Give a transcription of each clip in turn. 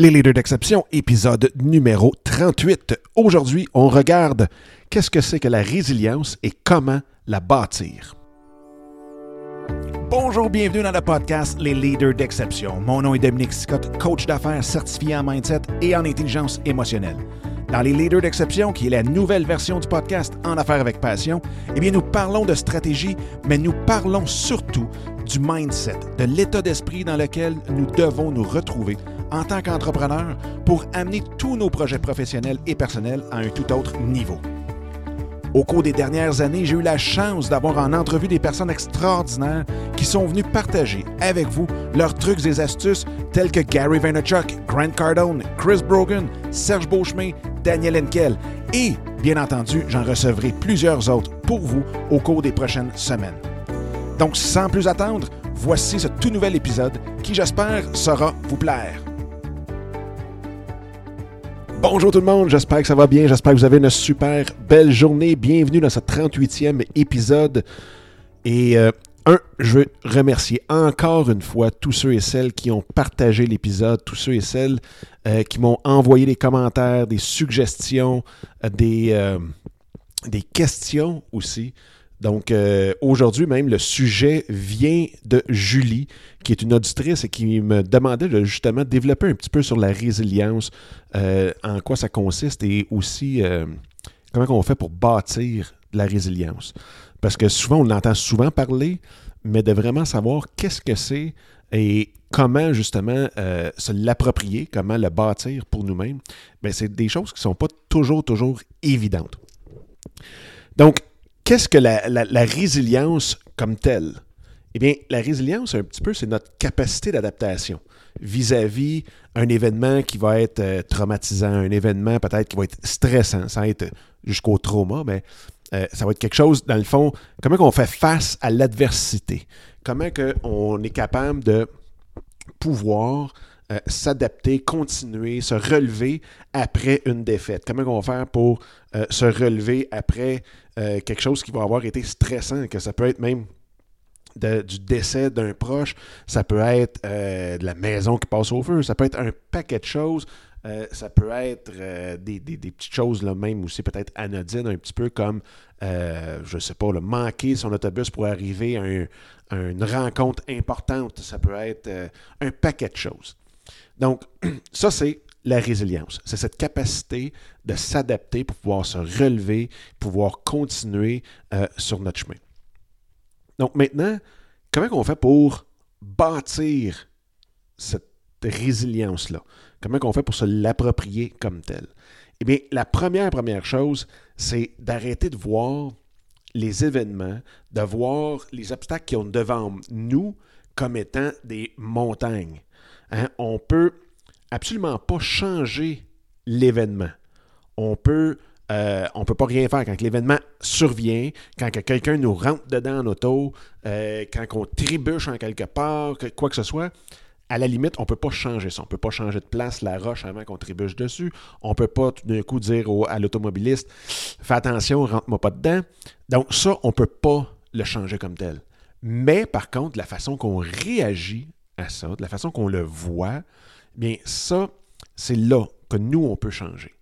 Les leaders d'exception, épisode numéro 38. Aujourd'hui, on regarde qu'est-ce que c'est que la résilience et comment la bâtir. Bonjour, bienvenue dans le podcast Les leaders d'exception. Mon nom est Dominique Scott, coach d'affaires certifié en mindset et en intelligence émotionnelle. Dans les leaders d'exception, qui est la nouvelle version du podcast En affaires avec passion, eh bien nous parlons de stratégie, mais nous parlons surtout du mindset, de l'état d'esprit dans lequel nous devons nous retrouver en tant qu'entrepreneur pour amener tous nos projets professionnels et personnels à un tout autre niveau. Au cours des dernières années, j'ai eu la chance d'avoir en entrevue des personnes extraordinaires qui sont venues partager avec vous leurs trucs et astuces tels que Gary Vaynerchuk, Grant Cardone, Chris Brogan, Serge Beauchemin, Daniel Henkel et, bien entendu, j'en recevrai plusieurs autres pour vous au cours des prochaines semaines. Donc, sans plus attendre, voici ce tout nouvel épisode qui, j'espère, saura vous plaire. Bonjour tout le monde, j'espère que ça va bien, j'espère que vous avez une super belle journée. Bienvenue dans ce 38e épisode. Et euh, un, je veux remercier encore une fois tous ceux et celles qui ont partagé l'épisode, tous ceux et celles euh, qui m'ont envoyé des commentaires, des suggestions, euh, des, des questions aussi. Donc euh, aujourd'hui même, le sujet vient de Julie, qui est une auditrice et qui me demandait de justement développer un petit peu sur la résilience, euh, en quoi ça consiste et aussi euh, comment on fait pour bâtir la résilience. Parce que souvent, on entend souvent parler, mais de vraiment savoir qu'est-ce que c'est et comment justement se l'approprier, comment le bâtir pour nous-mêmes, ben, c'est des choses qui ne sont pas toujours, toujours évidentes. Donc, Qu'est-ce que la, résilience comme telle? Eh bien, la résilience, un petit peu, c'est notre capacité d'adaptation vis-à-vis un événement qui va être euh, traumatisant, un événement peut-être qui va être stressant, sans être jusqu'au trauma, mais euh, ça va être quelque chose, dans le fond, comment on fait face à l'adversité, comment on est capable de pouvoir euh, s'adapter, continuer, se relever après une défaite? Comment on va faire pour euh, se relever après euh, quelque chose qui va avoir été stressant, que ça peut être même du décès d'un proche, ça peut être de la maison qui passe au feu, ça peut être un paquet de choses. ça peut être des, petites choses là même aussi peut-être anodines un petit peu comme je ne sais pas le manquer son autobus pour arriver à, une rencontre importante ça peut être un paquet de choses donc, ça, c'est la résilience. C'est cette capacité de s'adapter pour pouvoir se relever, pouvoir continuer euh, sur notre chemin. Donc maintenant, comment on fait pour bâtir cette résilience-là? Comment on fait pour se l'approprier comme telle? Eh bien, la première, première chose, c'est d'arrêter de voir les événements, de voir les obstacles qui ont devant nous comme étant des montagnes. Hein, on peut absolument pas changer l'événement. On euh, ne peut pas rien faire quand l'événement survient, quand quelqu'un nous rentre dedans en auto, euh, quand on trébuche en quelque part, quoi que ce soit. À la limite, on ne peut pas changer ça. On ne peut pas changer de place la roche avant qu'on trébuche dessus. On ne peut pas tout d'un coup dire à l'automobiliste Fais attention, rentre-moi pas dedans. Donc, ça, on ne peut pas le changer comme tel. Mais par contre, la façon qu'on réagit à ça, de la façon qu'on le voit, bien ça, c'est là que nous, on peut changer.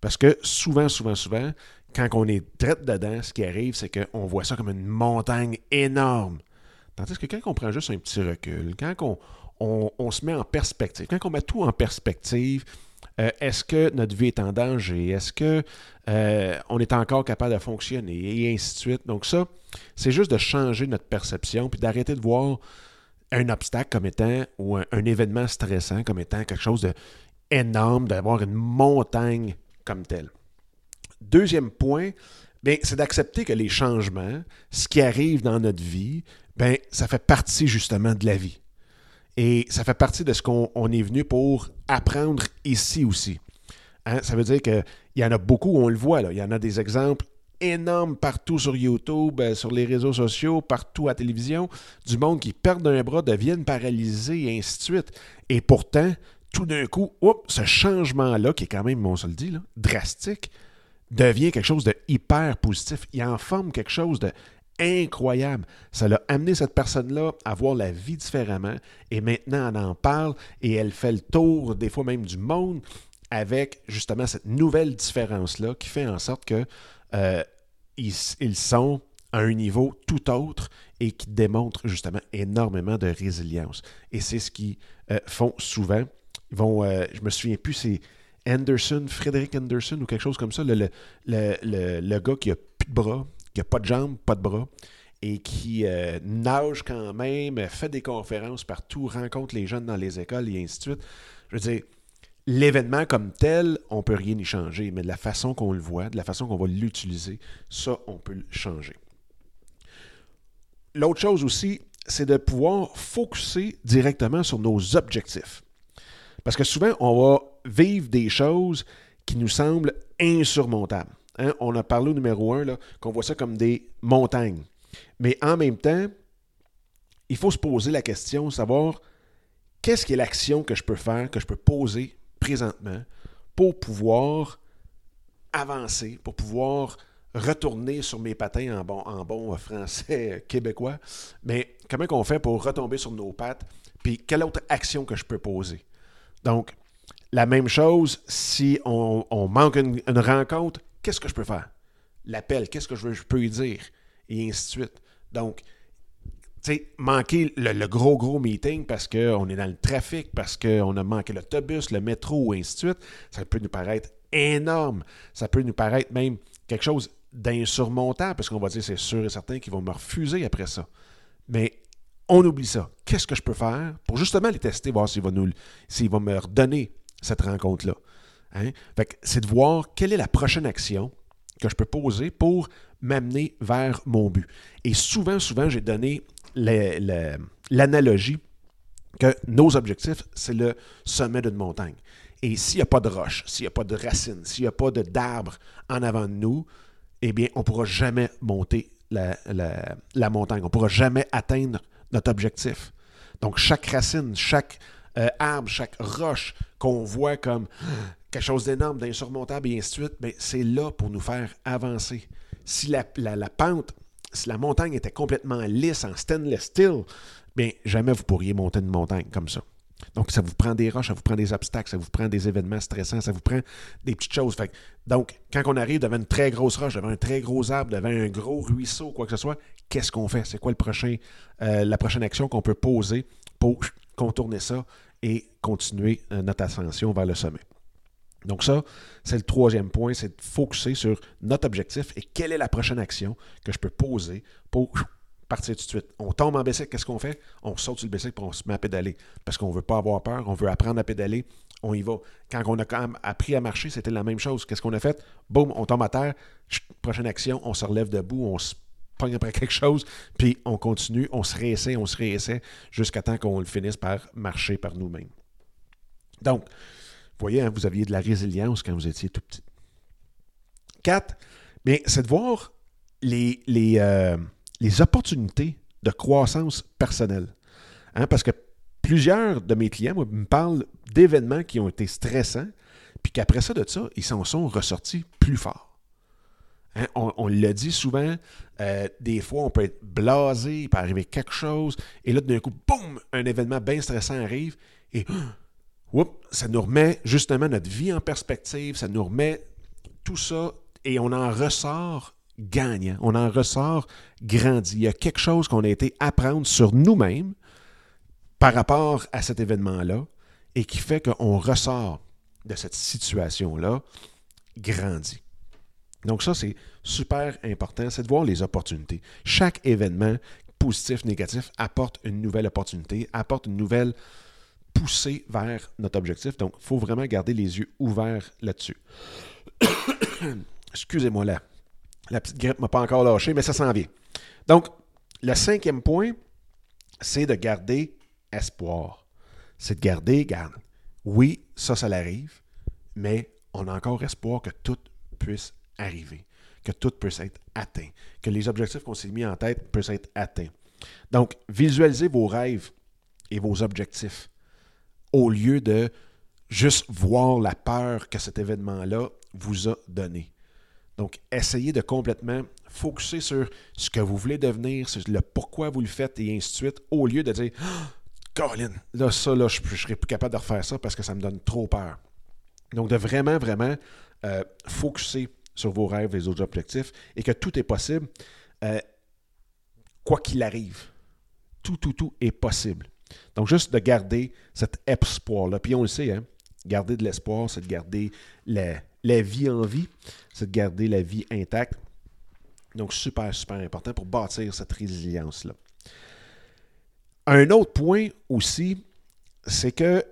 Parce que souvent, souvent, souvent, quand on est traite dedans, ce qui arrive, c'est qu'on voit ça comme une montagne énorme. Tandis que quand on prend juste un petit recul, quand on, se met en perspective, quand on met tout en perspective, euh, est-ce que notre vie est en danger? Est-ce qu'on euh, est encore capable de fonctionner? Et ainsi de suite. Donc ça, c'est juste de changer notre perception, puis d'arrêter de voir un obstacle comme étant, ou un, événement stressant comme étant quelque chose d'énorme, d'avoir une montagne comme telle. Deuxième point, c'est d'accepter que les changements, ce qui arrive dans notre vie, ben, ça fait partie justement de la vie. Et ça fait partie de ce qu'on est venu pour apprendre ici aussi. Hein, ça veut dire qu'il y en a beaucoup, on le voit, là. il y en a des exemples énorme partout sur YouTube, euh, sur les réseaux sociaux, partout à la télévision, du monde qui perd un bras, deviennent paralysés et ainsi de suite. Et pourtant, tout d'un coup, ce changement-là, qui est quand même, on se le dit, drastique, devient quelque chose de hyper positif. Il en forme quelque chose de incroyable. Ça l'a amené cette personne-là à voir la vie différemment et maintenant elle en parle et elle fait le tour des fois même du monde avec justement cette nouvelle différence-là qui fait en sorte que euh, ils, sont à un niveau tout autre et qui démontrent justement énormément de résilience. Et c'est ce qu'ils euh, font souvent. Ils vont, euh, je me souviens plus, c'est Anderson, Frédéric Anderson ou quelque chose comme ça, le, le, le, le gars qui a plus de bras, qui n'a pas de jambes, pas de bras, et qui nage quand même, fait des conférences partout, rencontre les jeunes dans les écoles et ainsi de suite. Je veux dire, l'événement comme tel, on ne peut rien y changer, mais de la façon qu'on le voit, de la façon qu'on va l'utiliser, ça, on peut le changer. L'autre chose aussi, c'est de pouvoir focuser directement sur nos objectifs. Parce que souvent, on va vivre des choses qui nous semblent insurmontables. Hein, on a parlé au numéro un, qu'on voit ça comme des montagnes. Mais en même temps, il faut se poser la question, savoir qu'est-ce qui est l'action que je peux faire, que je peux poser présentement pour pouvoir avancer, pour pouvoir retourner sur mes patins en bon, français québécois. Mais comment on fait pour retomber sur nos pattes? Puis quelle autre action que je peux poser? Donc, la même chose, si on, manque une, rencontre, qu'est-ce que je peux faire? L'appel, qu'est-ce que je, peux lui dire? Et ainsi de suite. Donc, manquer le, gros, gros meeting parce qu'on est dans le trafic, parce qu'on a manqué l'autobus, le métro, et ainsi de suite, ça peut nous paraître énorme. Ça peut nous paraître même quelque chose d'insurmontable, parce qu'on va dire, c'est sûr et certain qu'ils vont me refuser après ça. Mais on oublie ça. Qu'est-ce que je peux faire pour justement les tester, voir s'ils vont, nous, vont me redonner cette rencontre-là? Hein? c'est de voir quelle est la prochaine action que je peux poser pour m'amener vers mon but. Et souvent, souvent, j'ai donné l'analogie que nos objectifs, c'est le sommet d'une montagne. Et s'il n'y a pas de roche, s'il n'y a pas de racines, s'il n'y a pas d'arbre en avant de nous, eh bien, on ne pourra jamais monter la, la montagne. On ne pourra jamais atteindre notre objectif. Donc, chaque racine, chaque euh, arbre, chaque roche qu'on voit comme quelque chose d'énorme, d'insurmontable et ainsi de suite, mais c'est là pour nous faire avancer. Si la, pente, si la montagne était complètement lisse en stainless steel, bien, jamais vous pourriez monter une montagne comme ça. Donc, ça vous prend des roches, ça vous prend des obstacles, ça vous prend des événements stressants, ça vous prend des petites choses. donc, quand on arrive devant une très grosse roche, devant un très gros arbre, devant un gros ruisseau, quoi que ce soit, qu'est-ce qu'on fait? C'est quoi euh, la prochaine action qu'on peut poser pour contourner ça et continuer euh, notre ascension vers le sommet? Donc ça, c'est le troisième point, c'est de focuser sur notre objectif et quelle est la prochaine action que je peux poser pour partir tout de suite. On tombe en bicycle, qu'est-ce qu'on fait? On saute sur le bicycle et on se met à pédaler. Parce qu'on ne veut pas avoir peur, on veut apprendre à pédaler, on y va. Quand on a quand même appris à marcher, c'était la même chose. Qu'est-ce qu'on a fait? Boum, on tombe à terre, prochaine action, on se relève debout, on se pogne après quelque chose, puis on continue, on se réessaie, on se réessaie, jusqu'à temps qu'on finisse par marcher par nous-mêmes. Donc, voyez, hein, vous aviez de la résilience quand vous étiez tout petit. Quatre, c'est de voir les, les, euh, les opportunités de croissance personnelle. Hein, parce que plusieurs de mes clients me parlent d'événements qui ont été stressants, puis qu'après ça, de ça, ils s'en sont ressortis plus forts. Hein, on, le dit souvent, euh, des fois, on peut être blasé, il peut arriver quelque chose, et là, d'un coup, boum, un événement bien stressant arrive, et ça nous remet justement notre vie en perspective, ça nous remet tout ça, et on en ressort gagne, on en ressort grandi. Il y a quelque chose qu'on a été apprendre sur nous-mêmes par rapport à cet événement-là et qui fait qu'on ressort de cette situation-là grandi. Donc ça, c'est super important, c'est de voir les opportunités. Chaque événement, positif, négatif, apporte une nouvelle opportunité, apporte une nouvelle poussée vers notre objectif. Donc, il faut vraiment garder les yeux ouverts là-dessus. Excusez-moi là. La petite grippe ne m'a pas encore lâché, mais ça s'en vient. Donc, le cinquième point, c'est de garder espoir. C'est de garder, garde. Oui, ça, ça l'arrive, mais on a encore espoir que tout puisse arriver, que tout puisse être atteint, que les objectifs qu'on s'est mis en tête puissent être atteints. Donc, visualisez vos rêves et vos objectifs au lieu de juste voir la peur que cet événement-là vous a donné. Donc, essayez de complètement focuser sur ce que vous voulez devenir, sur le pourquoi vous le faites et ainsi de suite, au lieu de dire oh, Colin, là, ça, là, je ne serais plus capable de refaire ça parce que ça me donne trop peur. Donc, de vraiment, vraiment euh, focuser sur vos rêves, les autres objectifs, et que tout est possible, euh, quoi qu'il arrive. Tout, tout, tout est possible. Donc, juste de garder cet espoir-là. Puis on le sait, hein, garder de l'espoir, c'est de garder la, vie en vie, c'est de garder la vie intacte. Donc, super, super important pour bâtir cette résilience-là. Un autre point aussi, c'est que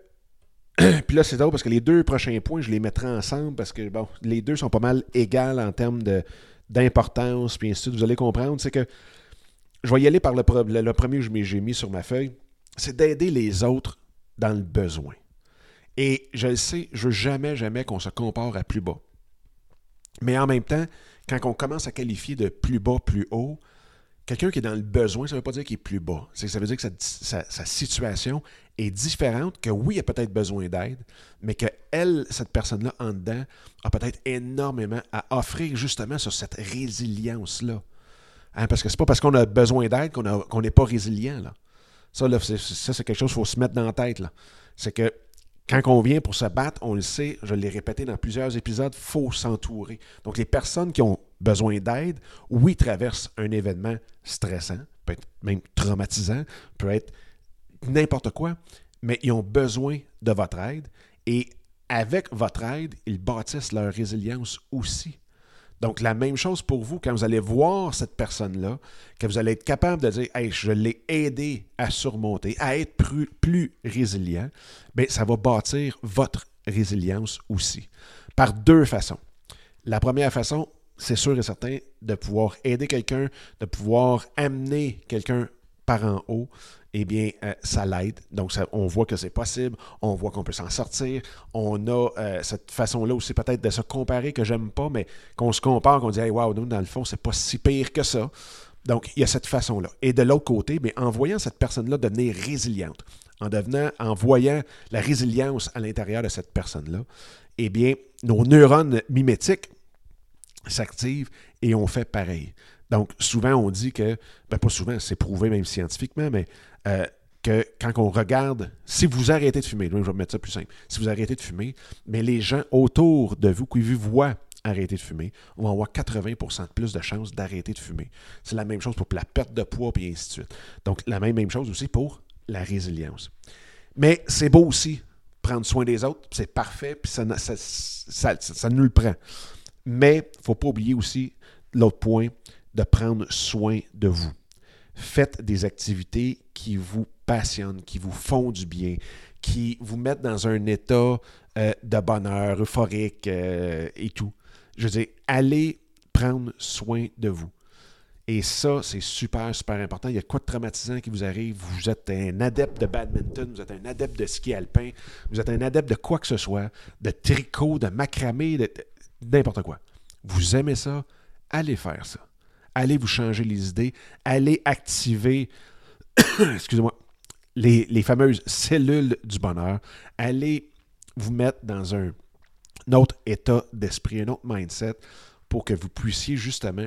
puis là, c'est drôle parce que les deux prochains points, je les mettrai ensemble parce que les deux sont pas mal égales en termes d'importance, puis ainsi de suite. Vous allez comprendre. C'est que je vais y aller par le, le, premier que j'ai mis sur ma feuille. C'est d'aider les autres dans le besoin. Et je le sais, je veux jamais, jamais qu'on se compare à plus bas. Mais en même temps, quand on commence à qualifier de plus bas, plus haut, quelqu'un qui est dans le besoin, ça ne veut pas dire qu'il est plus bas. Ça veut dire que sa, situation est différente, que oui, il a peut-être besoin d'aide, mais que elle, cette personne-là, en dedans, a peut-être énormément à offrir justement sur cette résilience-là. Hein, parce que c'est pas parce qu'on a besoin d'aide qu'on n'est pas résilient. Là. Ça, ça c'est quelque chose qu'il faut se mettre dans la tête. C'est que quand on vient pour se battre, on le sait, je l'ai répété dans plusieurs épisodes, il faut s'entourer. Donc, les personnes qui ont besoin d'aide, oui, traversent un événement stressant, peut être même traumatisant, peut être n'importe quoi, mais ils ont besoin de votre aide et avec votre aide, ils bâtissent leur résilience aussi. Donc, la même chose pour vous, quand vous allez voir cette personne-là, que vous allez être capable de dire je l'ai aidé à surmonter, à être plus, résilient, bien, ça va bâtir votre résilience aussi. Par deux façons. La première façon, c'est sûr et certain de pouvoir aider quelqu'un, de pouvoir amener quelqu'un par en haut eh bien, euh, ça l'aide. Donc, on voit que c'est possible, on voit qu'on peut s'en sortir. On a euh, cette façon-là aussi peut-être de se comparer que j'aime pas, mais qu'on se compare, qu'on dit, hey, wow, nous, dans le fond, c'est pas si pire que ça. Donc, il y a cette façon-là. Et de l'autre côté, bien, en voyant cette personne-là devenir résiliente, en devenant, en voyant la résilience à l'intérieur de cette personne-là, eh bien, nos neurones mimétiques s'activent et on fait pareil. Donc, souvent, on dit que, ben pas souvent, c'est prouvé même scientifiquement, mais euh, que quand on regarde, si vous arrêtez de fumer, je vais mettre ça plus simple, si vous arrêtez de fumer, mais les gens autour de vous qui vous voient arrêter de fumer, vont avoir 80% de plus de chances d'arrêter de fumer. C'est la même chose pour la perte de poids, et ainsi de suite. Donc, la même, même chose aussi pour la résilience. Mais c'est beau aussi prendre soin des autres, c'est parfait, puis ça, ça, ça, nous le prend. Mais il ne faut pas oublier aussi l'autre point, de prendre soin de vous. Faites des activités qui vous passionnent, qui vous font du bien, qui vous mettent dans un état euh, de bonheur, euphorique euh, et tout. Je veux dire, allez prendre soin de vous. Et ça, c'est super, super important. Il y a quoi de traumatisant qui vous arrive? Vous êtes un adepte de badminton, vous êtes un adepte de ski alpin, vous êtes un adepte de quoi que ce soit, de tricot, de macramé, de n'importe quoi. Vous aimez ça? Allez faire ça allez vous changer les idées, allez activer, excusez-moi, les, fameuses cellules du bonheur, allez vous mettre dans un, autre état d'esprit, un autre mindset pour que vous puissiez justement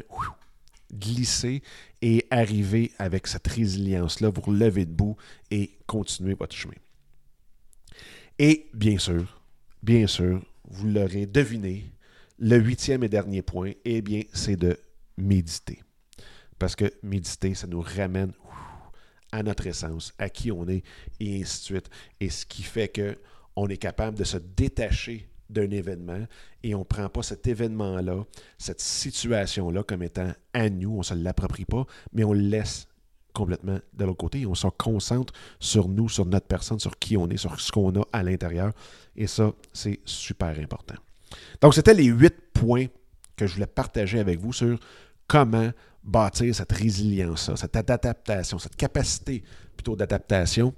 glisser et arriver avec cette résilience-là, vous relever debout et continuer votre chemin. Et bien sûr, bien sûr, vous l'aurez deviné, le huitième et dernier point, eh bien, c'est de méditer. Parce que méditer, ça nous ramène à notre essence, à qui on est, et ainsi de suite. Et ce qui fait que on est capable de se détacher d'un événement et on ne prend pas cet événement-là, cette situation-là comme étant à nous, on ne se l'approprie pas, mais on le laisse complètement de l'autre côté et on se concentre sur nous, sur notre personne, sur qui on est, sur ce qu'on a à l'intérieur. Et ça, c'est super important. Donc, c'était les huit points que je voulais partager avec vous sur comment bâtir cette résilience cette adaptation, cette capacité plutôt d'adaptation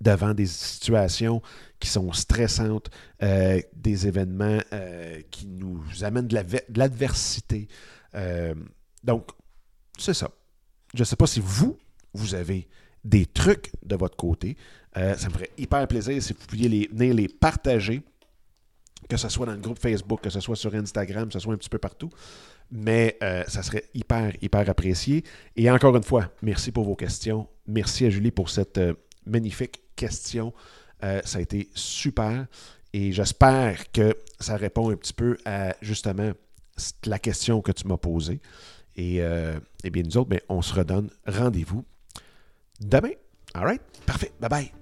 devant des situations qui sont stressantes, euh, des événements euh, qui nous amènent de l'adversité. Euh, donc, c'est ça. Je ne sais pas si vous, vous avez des trucs de votre côté. ça me ferait hyper plaisir si vous pouviez les, venir les partager que ce soit dans le groupe Facebook, que ce soit sur Instagram, que ce soit un petit peu partout. Mais euh, ça serait hyper, hyper apprécié. Et encore une fois, merci pour vos questions. Merci à Julie pour cette euh, magnifique question. Euh, ça a été super. Et j'espère que ça répond un petit peu à justement la question que tu m'as posée. Et, eh bien, nous autres, ben, on se redonne rendez-vous demain. All right? Parfait. Bye bye.